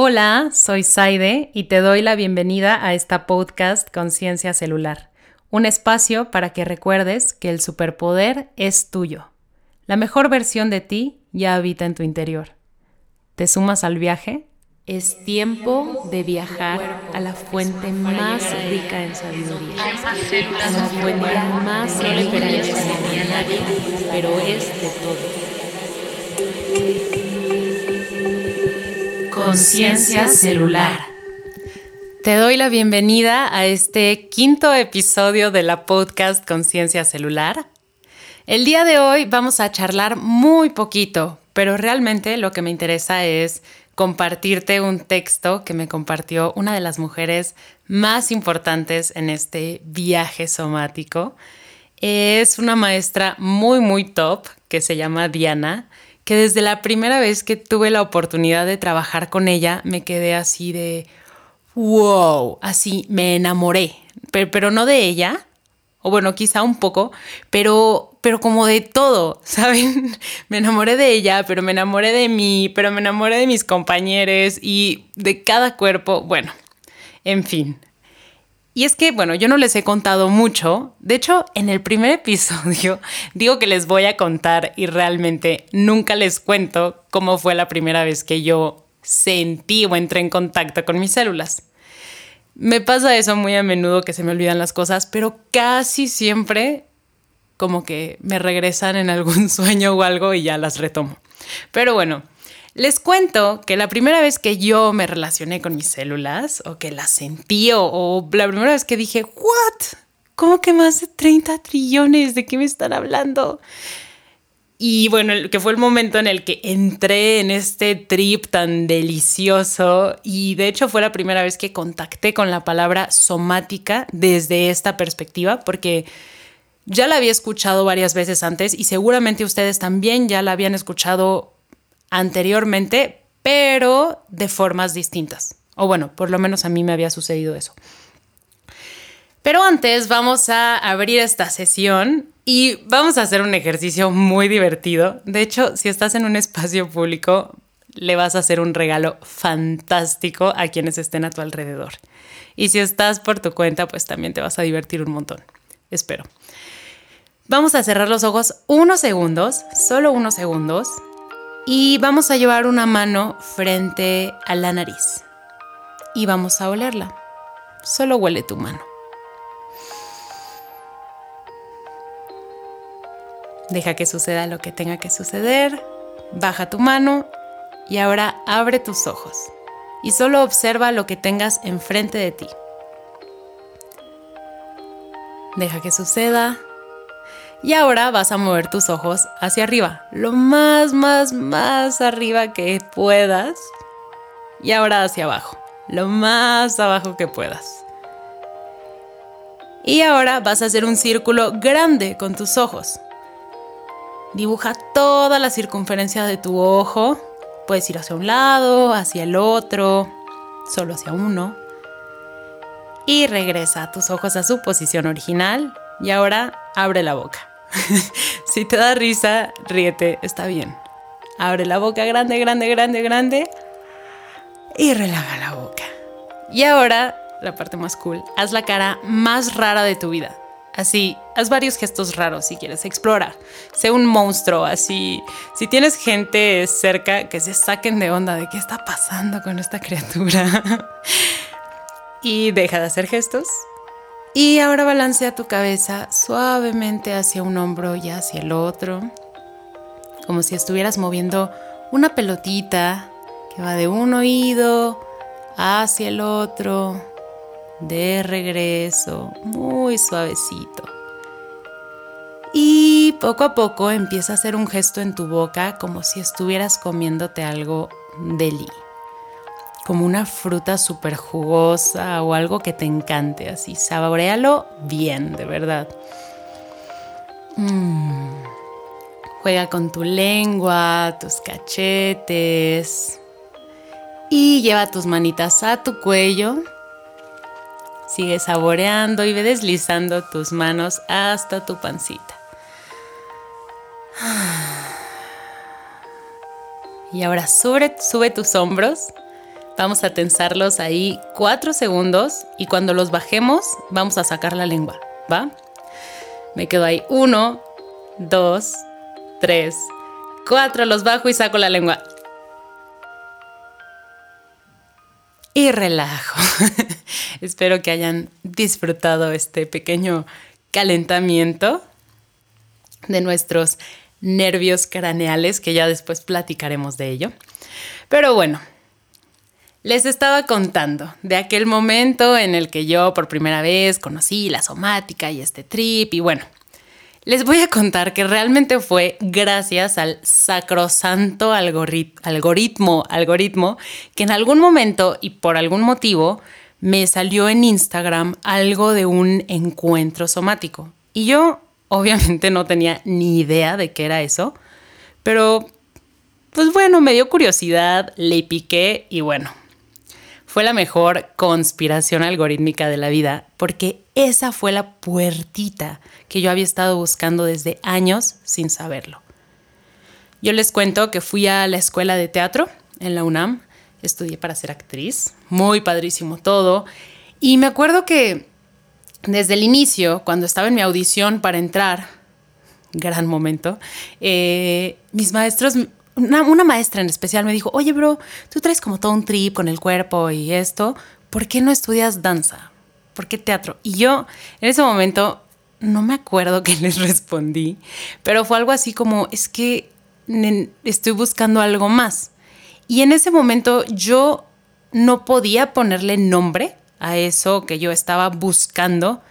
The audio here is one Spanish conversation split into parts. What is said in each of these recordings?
Hola, soy Saide y te doy la bienvenida a esta podcast Conciencia Celular, un espacio para que recuerdes que el superpoder es tuyo. La mejor versión de ti ya habita en tu interior. ¿Te sumas al viaje? Es tiempo de viajar a la fuente más rica en sabiduría, a la fuente más referencia de nadie, pero es de todo. Conciencia celular. Te doy la bienvenida a este quinto episodio de la podcast Conciencia celular. El día de hoy vamos a charlar muy poquito, pero realmente lo que me interesa es compartirte un texto que me compartió una de las mujeres más importantes en este viaje somático. Es una maestra muy, muy top que se llama Diana, que desde la primera vez que tuve la oportunidad de trabajar con ella me quedé así de, wow, así me enamoré, pero, pero no de ella, o bueno, quizá un poco, pero, pero como de todo, ¿saben? Me enamoré de ella, pero me enamoré de mí, pero me enamoré de mis compañeros y de cada cuerpo, bueno, en fin. Y es que, bueno, yo no les he contado mucho. De hecho, en el primer episodio digo que les voy a contar y realmente nunca les cuento cómo fue la primera vez que yo sentí o entré en contacto con mis células. Me pasa eso muy a menudo que se me olvidan las cosas, pero casi siempre como que me regresan en algún sueño o algo y ya las retomo. Pero bueno, les cuento que la primera vez que yo me relacioné con mis células o que las sentí o, la primera vez que dije, ¿what? ¿Cómo que más de 30 trillones? ¿De qué me están hablando? Y bueno, que fue el momento en el que entré en este trip tan delicioso y de hecho fue la primera vez que contacté con la palabra somática desde esta perspectiva porque ya la había escuchado varias veces antes y seguramente ustedes también ya la habían escuchado anteriormente, pero de formas distintas. O bueno, por lo menos a mí me había sucedido eso. Pero antes vamos a abrir esta sesión y vamos a hacer un ejercicio muy divertido. De hecho, si estás en un espacio público, le vas a hacer un regalo fantástico a quienes estén a tu alrededor. Y si estás por tu cuenta, pues también te vas a divertir un montón. Espero. Vamos a cerrar los ojos unos segundos, solo unos segundos, y vamos a llevar una mano frente a la nariz. Y vamos a olerla. Solo huele tu mano. Deja que suceda lo que tenga que suceder. Baja tu mano y ahora abre tus ojos y solo observa lo que tengas enfrente de ti. Deja que suceda. Y ahora vas a mover tus ojos hacia arriba, lo más, más, más arriba que puedas. Y ahora hacia abajo, lo más abajo que puedas. Y ahora vas a hacer un círculo grande con tus ojos. Dibuja toda la circunferencia de tu ojo. Puedes ir hacia un lado, hacia el otro, solo hacia uno. Y regresa tus ojos a su posición original. Y ahora abre la boca. si te da risa, ríete, está bien. Abre la boca grande, grande, grande, grande. Y relaja la boca. Y ahora, la parte más cool, haz la cara más rara de tu vida. Así, haz varios gestos raros si quieres, explora. Sé un monstruo, así. Si tienes gente cerca, que se saquen de onda de qué está pasando con esta criatura. y deja de hacer gestos. Y ahora balancea tu cabeza suavemente hacia un hombro y hacia el otro. Como si estuvieras moviendo una pelotita que va de un oído hacia el otro de regreso, muy suavecito. Y poco a poco empieza a hacer un gesto en tu boca como si estuvieras comiéndote algo deli, como una fruta súper jugosa o algo que te encante, así, saborealo bien, de verdad. Mm. Juega con tu lengua, tus cachetes y lleva tus manitas a tu cuello Sigue saboreando y ve deslizando tus manos hasta tu pancita. Y ahora sube, sube tus hombros. Vamos a tensarlos ahí cuatro segundos y cuando los bajemos vamos a sacar la lengua, ¿va? Me quedo ahí uno, dos, tres, cuatro, los bajo y saco la lengua. Y relajo. Espero que hayan disfrutado este pequeño calentamiento de nuestros nervios craneales, que ya después platicaremos de ello. Pero bueno, les estaba contando de aquel momento en el que yo por primera vez conocí la somática y este trip y bueno, les voy a contar que realmente fue gracias al sacrosanto algoritmo, algoritmo que en algún momento y por algún motivo me salió en Instagram algo de un encuentro somático. Y yo obviamente no tenía ni idea de qué era eso, pero pues bueno, me dio curiosidad, le piqué y bueno, fue la mejor conspiración algorítmica de la vida porque esa fue la puertita que yo había estado buscando desde años sin saberlo. Yo les cuento que fui a la escuela de teatro en la UNAM, estudié para ser actriz, muy padrísimo todo, y me acuerdo que desde el inicio, cuando estaba en mi audición para entrar, gran momento, eh, mis maestros una, maestra en especial me dijo, oye, bro, tú traes como todo un trip con el cuerpo y esto, ¿por qué no estudias danza? ¿Por qué teatro? Y yo en ese momento no me acuerdo qué les respondí, pero fue algo así como, es que estoy buscando algo más. Y en ese momento yo no podía ponerle nombre a eso que yo estaba buscando,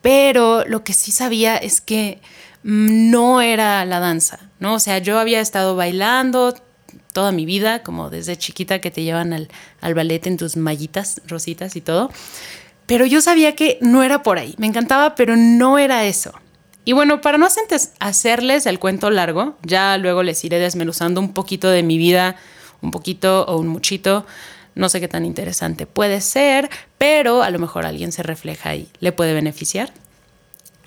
pero lo que sí sabía es que no era la danza, ¿no? O sea, yo había estado bailando toda mi vida, como desde chiquita que te llevan al, al ballet en tus mallitas rositas y todo, pero yo sabía que no era por ahí, me encantaba, pero no era eso. Y bueno, para no hacerles el cuento largo, ya luego les iré desmenuzando un poquito de mi vida, un poquito o un muchito, no sé qué tan interesante puede ser, pero a lo mejor alguien se refleja y le puede beneficiar.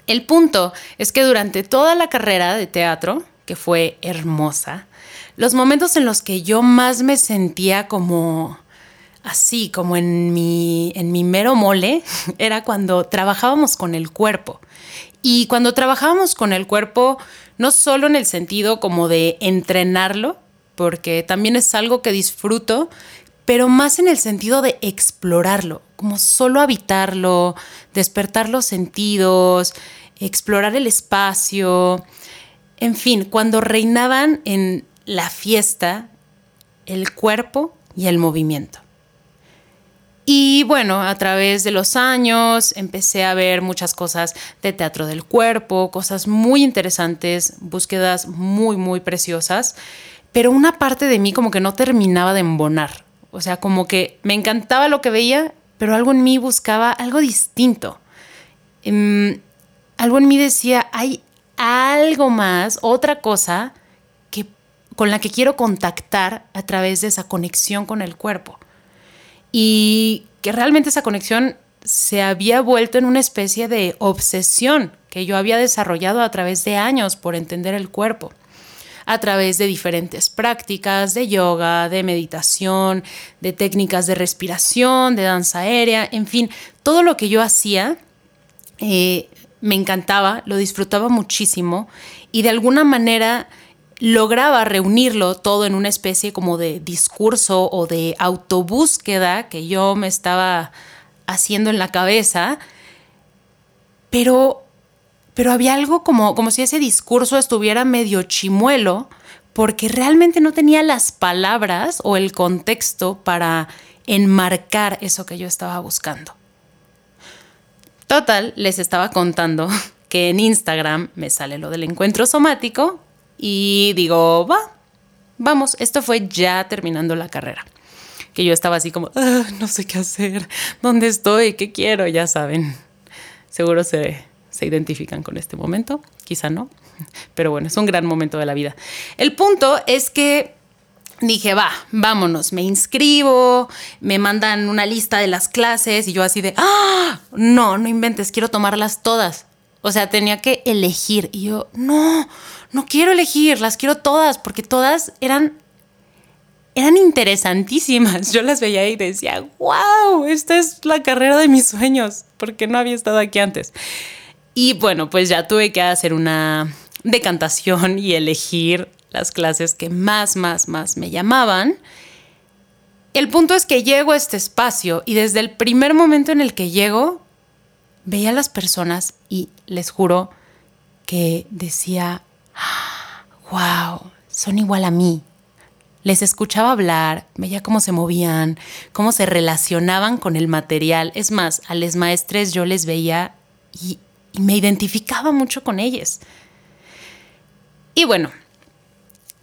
El punto es que durante toda la carrera de teatro, que fue hermosa, los momentos en los que yo más me sentía como así, como en mi, en mi mero mole, era cuando trabajábamos con el cuerpo. Y cuando trabajábamos con el cuerpo, no solo en el sentido como de entrenarlo, porque también es algo que disfruto, pero más en el sentido de explorarlo, como solo habitarlo, despertar los sentidos, explorar el espacio, en fin, cuando reinaban en la fiesta el cuerpo y el movimiento. Y bueno, a través de los años empecé a ver muchas cosas de teatro del cuerpo, cosas muy interesantes, búsquedas muy, muy preciosas, pero una parte de mí como que no terminaba de embonar. O sea, como que me encantaba lo que veía, pero algo en mí buscaba algo distinto. Em, algo en mí decía, hay algo más, otra cosa que, con la que quiero contactar a través de esa conexión con el cuerpo. Y que realmente esa conexión se había vuelto en una especie de obsesión que yo había desarrollado a través de años por entender el cuerpo, a través de diferentes prácticas de yoga, de meditación, de técnicas de respiración, de danza aérea, en fin, todo lo que yo hacía eh, me encantaba, lo disfrutaba muchísimo y de alguna manera lograba reunirlo todo en una especie como de discurso o de autobúsqueda que yo me estaba haciendo en la cabeza, pero, pero había algo como, como si ese discurso estuviera medio chimuelo, porque realmente no tenía las palabras o el contexto para enmarcar eso que yo estaba buscando. Total, les estaba contando que en Instagram me sale lo del encuentro somático y digo, va, vamos, esto fue ya terminando la carrera. Que yo estaba así como, ah, no sé qué hacer, dónde estoy, qué quiero, ya saben. Seguro se, se identifican con este momento, quizá no, pero bueno, es un gran momento de la vida. El punto es que dije, va, vámonos, me inscribo, me mandan una lista de las clases y yo así de, ah, no, no inventes, quiero tomarlas todas. O sea, tenía que elegir y yo, no, no quiero elegir, las quiero todas porque todas eran eran interesantísimas. Yo las veía y decía, wow, esta es la carrera de mis sueños, porque no había estado aquí antes. Y bueno, pues ya tuve que hacer una decantación y elegir las clases que más, más, más me llamaban. El punto es que llego a este espacio y desde el primer momento en el que llego, veía a las personas y les juro que decía, wow, son igual a mí. Les escuchaba hablar, veía cómo se movían, cómo se relacionaban con el material. Es más, a los maestres yo les veía y, y me identificaba mucho con ellos. Y bueno,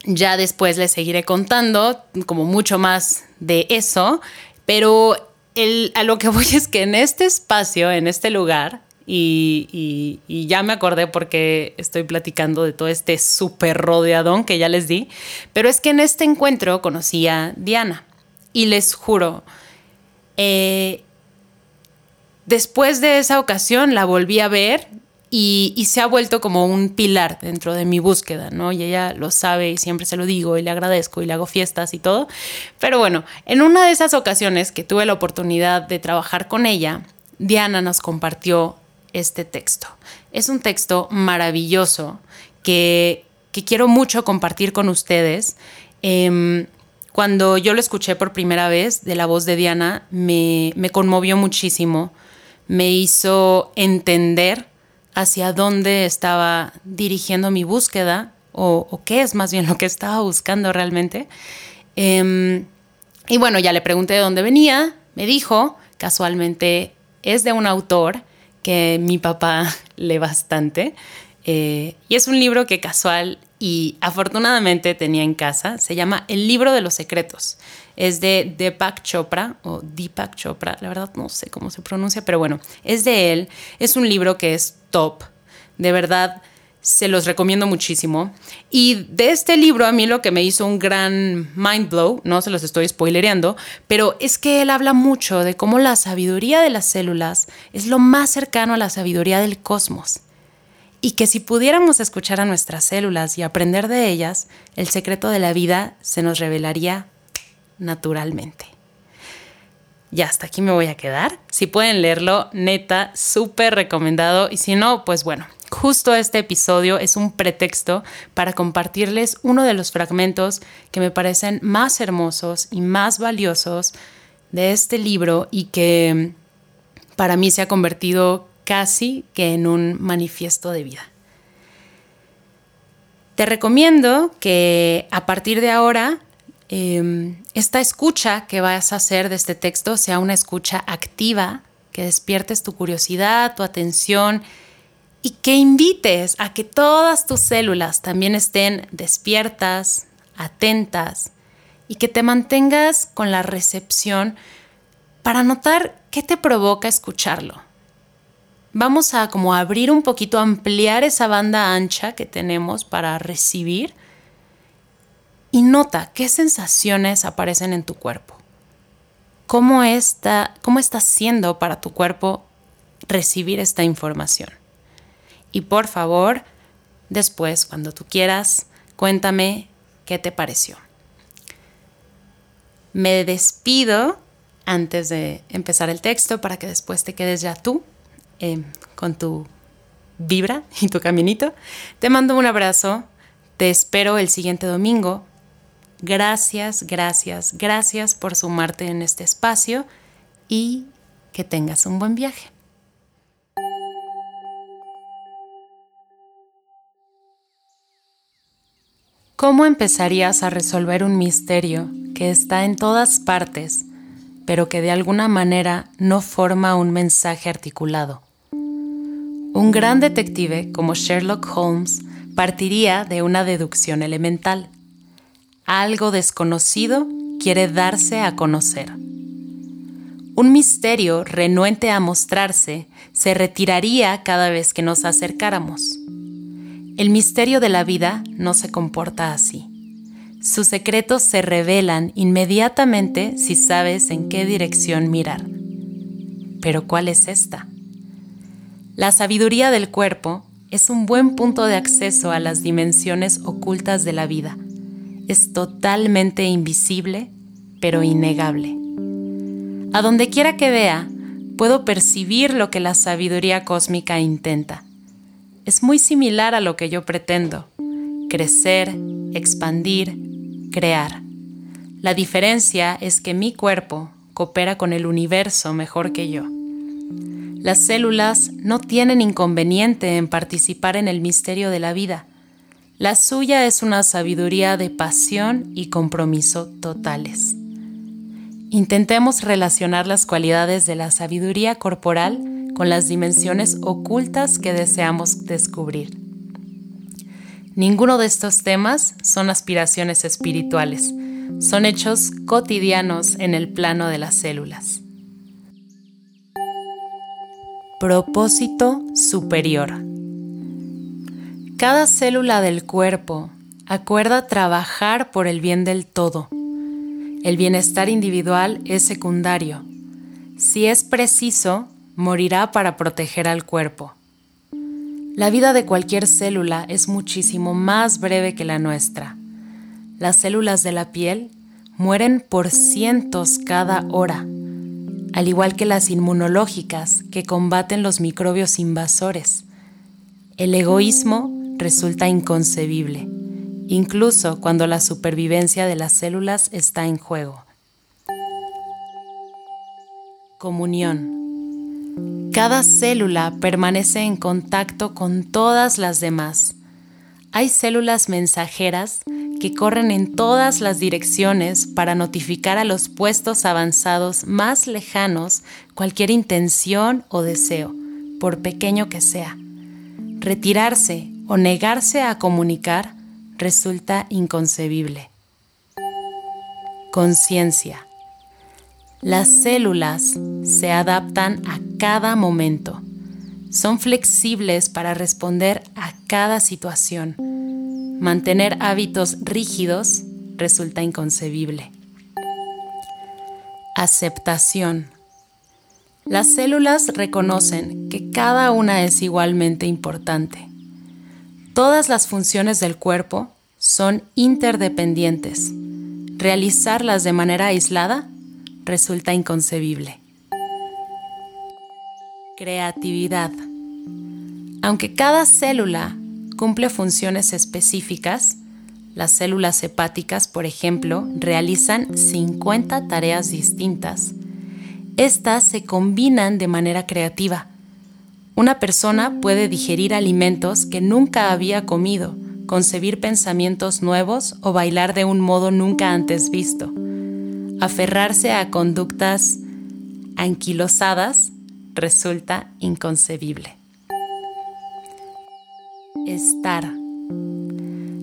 ya después les seguiré contando como mucho más de eso, pero a lo que voy es que en este espacio, en este lugar, y, ya me acordé porque estoy platicando de todo este súper rodeadón que ya les di, pero es que en este encuentro conocí a Diana y les juro, eh, después de esa ocasión la volví a ver y, se ha vuelto como un pilar dentro de mi búsqueda, ¿no? Y ella lo sabe y siempre se lo digo y le agradezco y le hago fiestas y todo. Pero bueno, en una de esas ocasiones que tuve la oportunidad de trabajar con ella, Diana nos compartió este texto. Es un texto maravilloso que, quiero mucho compartir con ustedes. Em, cuando yo lo escuché por primera vez de la voz de Diana, me, me conmovió muchísimo, me hizo entender hacia dónde estaba dirigiendo mi búsqueda o, qué es más bien lo que estaba buscando realmente. Em, y bueno, ya le pregunté de dónde venía, me dijo, casualmente es de un autor que mi papá lee bastante. Eh, y es un libro que casual y afortunadamente tenía en casa. Se llama El libro de los secretos. Es de Deepak Chopra o Deepak Chopra. La verdad no sé cómo se pronuncia, pero bueno, es de él. Es un libro que es top. De verdad, se los recomiendo muchísimo. Y de este libro a mí lo que me hizo un gran mind blow, no se los estoy spoilereando, pero es que él habla mucho de cómo la sabiduría de las células es lo más cercano a la sabiduría del cosmos. Y que si pudiéramos escuchar a nuestras células y aprender de ellas, el secreto de la vida se nos revelaría naturalmente. Y hasta aquí me voy a quedar. Si pueden leerlo, neta, súper recomendado. Y si no, pues bueno, justo este episodio es un pretexto para compartirles uno de los fragmentos que me parecen más hermosos y más valiosos de este libro y que para mí se ha convertido casi que en un manifiesto de vida. Te recomiendo que a partir de ahora Em, esta escucha que vas a hacer de este texto sea una escucha activa, que despiertes tu curiosidad, tu atención y que invites a que todas tus células también estén despiertas, atentas y que te mantengas con la recepción para notar qué te provoca escucharlo. Vamos a como abrir un poquito, ampliar esa banda ancha que tenemos para recibir y nota qué sensaciones aparecen en tu cuerpo. ¿Cómo está, cómo está siendo para tu cuerpo recibir esta información? Y por favor, después, cuando tú quieras, cuéntame qué te pareció. Me despido antes de empezar el texto para que después te quedes ya tú eh, con tu vibra y tu caminito. Te mando un abrazo. Te espero el siguiente domingo Gracias, gracias, gracias por sumarte en este espacio y que tengas un buen viaje. ¿Cómo empezarías a resolver un misterio que está en todas partes, pero que de alguna manera no forma un mensaje articulado? Un gran detective como Sherlock Holmes partiría de una deducción elemental algo desconocido quiere darse a conocer. Un misterio renuente a mostrarse se retiraría cada vez que nos acercáramos. El misterio de la vida no se comporta así. Sus secretos se revelan inmediatamente si sabes en qué dirección mirar. Pero ¿cuál es esta? La sabiduría del cuerpo es un buen punto de acceso a las dimensiones ocultas de la vida es totalmente invisible, pero innegable. A donde quiera que vea, puedo percibir lo que la sabiduría cósmica intenta. Es muy similar a lo que yo pretendo, crecer, expandir, crear. La diferencia es que mi cuerpo coopera con el universo mejor que yo. Las células no tienen inconveniente en participar en el misterio de la vida. La suya es una sabiduría de pasión y compromiso totales. Intentemos relacionar las cualidades de la sabiduría corporal con las dimensiones ocultas que deseamos descubrir. Ninguno de estos temas son aspiraciones espirituales, son hechos cotidianos en el plano de las células. Propósito superior. Cada célula del cuerpo acuerda trabajar por el bien del todo el bienestar individual es secundario. Si es preciso, morirá para proteger al cuerpo. La vida de cualquier célula es muchísimo más breve que la nuestra. Las células de la piel mueren por cientos cada hora, al igual que las inmunológicas que combaten los microbios invasores. El egoísmo resulta inconcebible incluso cuando la supervivencia de las células está en juego. Comunión. Cada célula permanece en contacto con todas las demás. Hay células mensajeras que corren en todas las direcciones para notificar a los puestos avanzados más lejanos cualquier intención o deseo, por pequeño que sea. Retirarse o negarse a comunicar resulta inconcebible. Conciencia. Las células se adaptan a cada momento. Son flexibles para responder a cada situación. Mantener hábitos rígidos resulta inconcebible. Aceptación. Las células reconocen que cada una es igualmente importante. Todas las funciones del cuerpo son interdependientes. Realizarlas de manera aislada resulta inconcebible. Creatividad. Aunque cada célula cumple funciones específicas, las células hepáticas, por ejemplo, realizan 50 tareas distintas. Estas se combinan de manera creativa una persona puede digerir alimentos que nunca había comido, concebir pensamientos nuevos o bailar de un modo nunca antes visto. Aferrarse a conductas anquilosadas resulta inconcebible. Estar.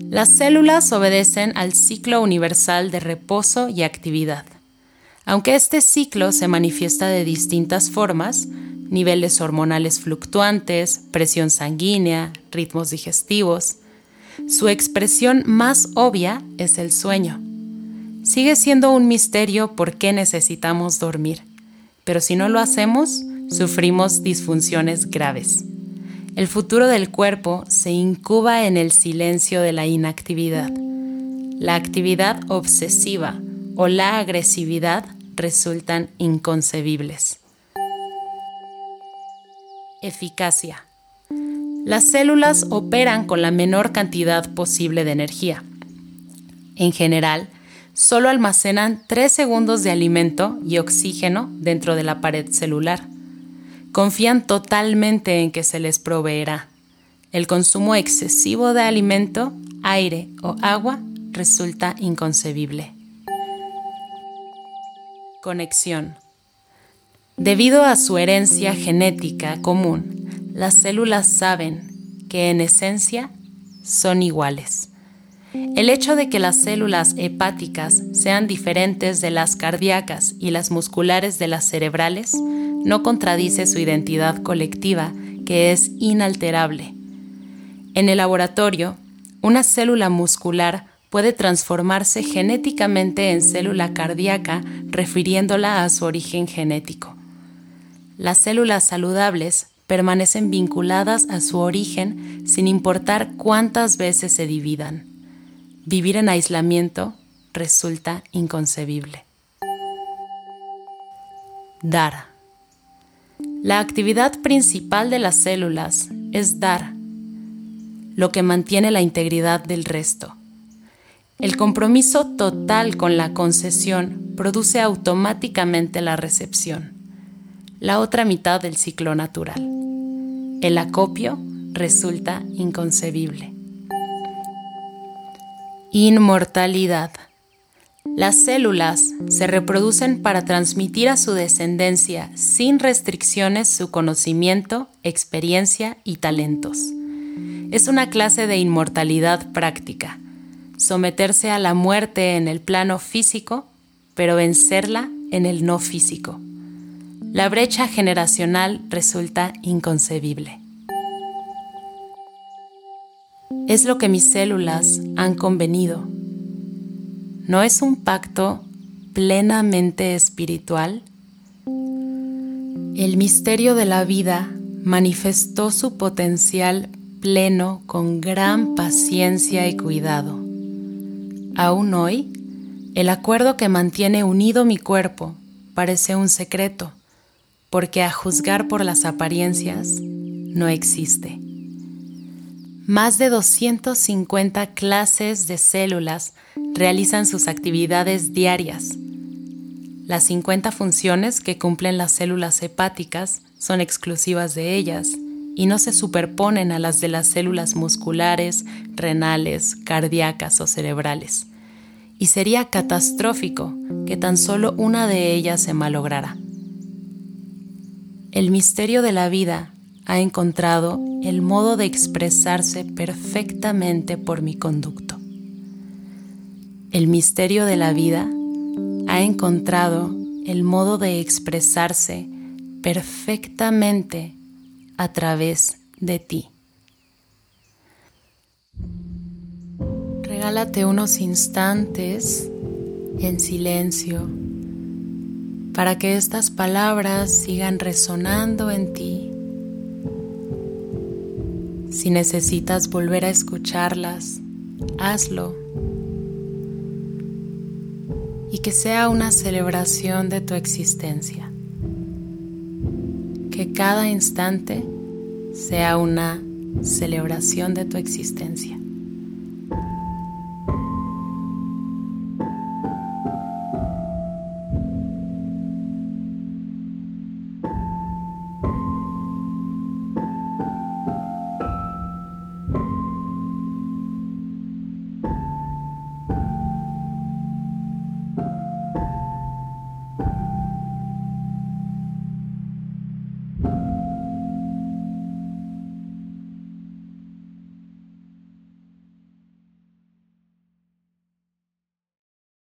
Las células obedecen al ciclo universal de reposo y actividad. Aunque este ciclo se manifiesta de distintas formas, niveles hormonales fluctuantes, presión sanguínea, ritmos digestivos. Su expresión más obvia es el sueño. Sigue siendo un misterio por qué necesitamos dormir, pero si no lo hacemos, sufrimos disfunciones graves. El futuro del cuerpo se incuba en el silencio de la inactividad. La actividad obsesiva o la agresividad resultan inconcebibles. Eficacia. Las células operan con la menor cantidad posible de energía. En general, solo almacenan 3 segundos de alimento y oxígeno dentro de la pared celular. Confían totalmente en que se les proveerá. El consumo excesivo de alimento, aire o agua resulta inconcebible. Conexión. Debido a su herencia genética común, las células saben que en esencia son iguales. El hecho de que las células hepáticas sean diferentes de las cardíacas y las musculares de las cerebrales no contradice su identidad colectiva, que es inalterable. En el laboratorio, una célula muscular puede transformarse genéticamente en célula cardíaca refiriéndola a su origen genético. Las células saludables permanecen vinculadas a su origen sin importar cuántas veces se dividan. vivir en aislamiento resulta inconcebible. Dar. La actividad principal de las células es dar, lo que mantiene la integridad del resto. El compromiso total con la concesión produce automáticamente la recepción, la otra mitad del ciclo natural. El acopio resulta inconcebible. Inmortalidad. Las células se reproducen para transmitir a su descendencia sin restricciones su conocimiento, experiencia y talentos. Es una clase de inmortalidad práctica someterse a la muerte en el plano físico, pero vencerla en el no físico. La brecha generacional resulta inconcebible. Es lo que mis células han convenido. ¿No es un pacto plenamente espiritual? El misterio de la vida manifestó su potencial pleno con gran paciencia y cuidado. Aún hoy, el acuerdo que mantiene unido mi cuerpo parece un secreto, porque a juzgar por las apariencias no existe. Más de 250 clases de células realizan sus actividades diarias. Las 50 funciones que cumplen las células hepáticas son exclusivas de ellas y no se superponen a las de las células musculares, renales, cardíacas o cerebrales. Y sería catastrófico que tan solo una de ellas se malograra. El misterio de la vida ha encontrado el modo de expresarse perfectamente por mi conducto. El misterio de la vida ha encontrado el modo de expresarse perfectamente a través de ti. Regálate unos instantes en silencio para que estas palabras sigan resonando en ti. Si necesitas volver a escucharlas, hazlo. Y que sea una celebración de tu existencia que cada instante sea una celebración de tu existencia.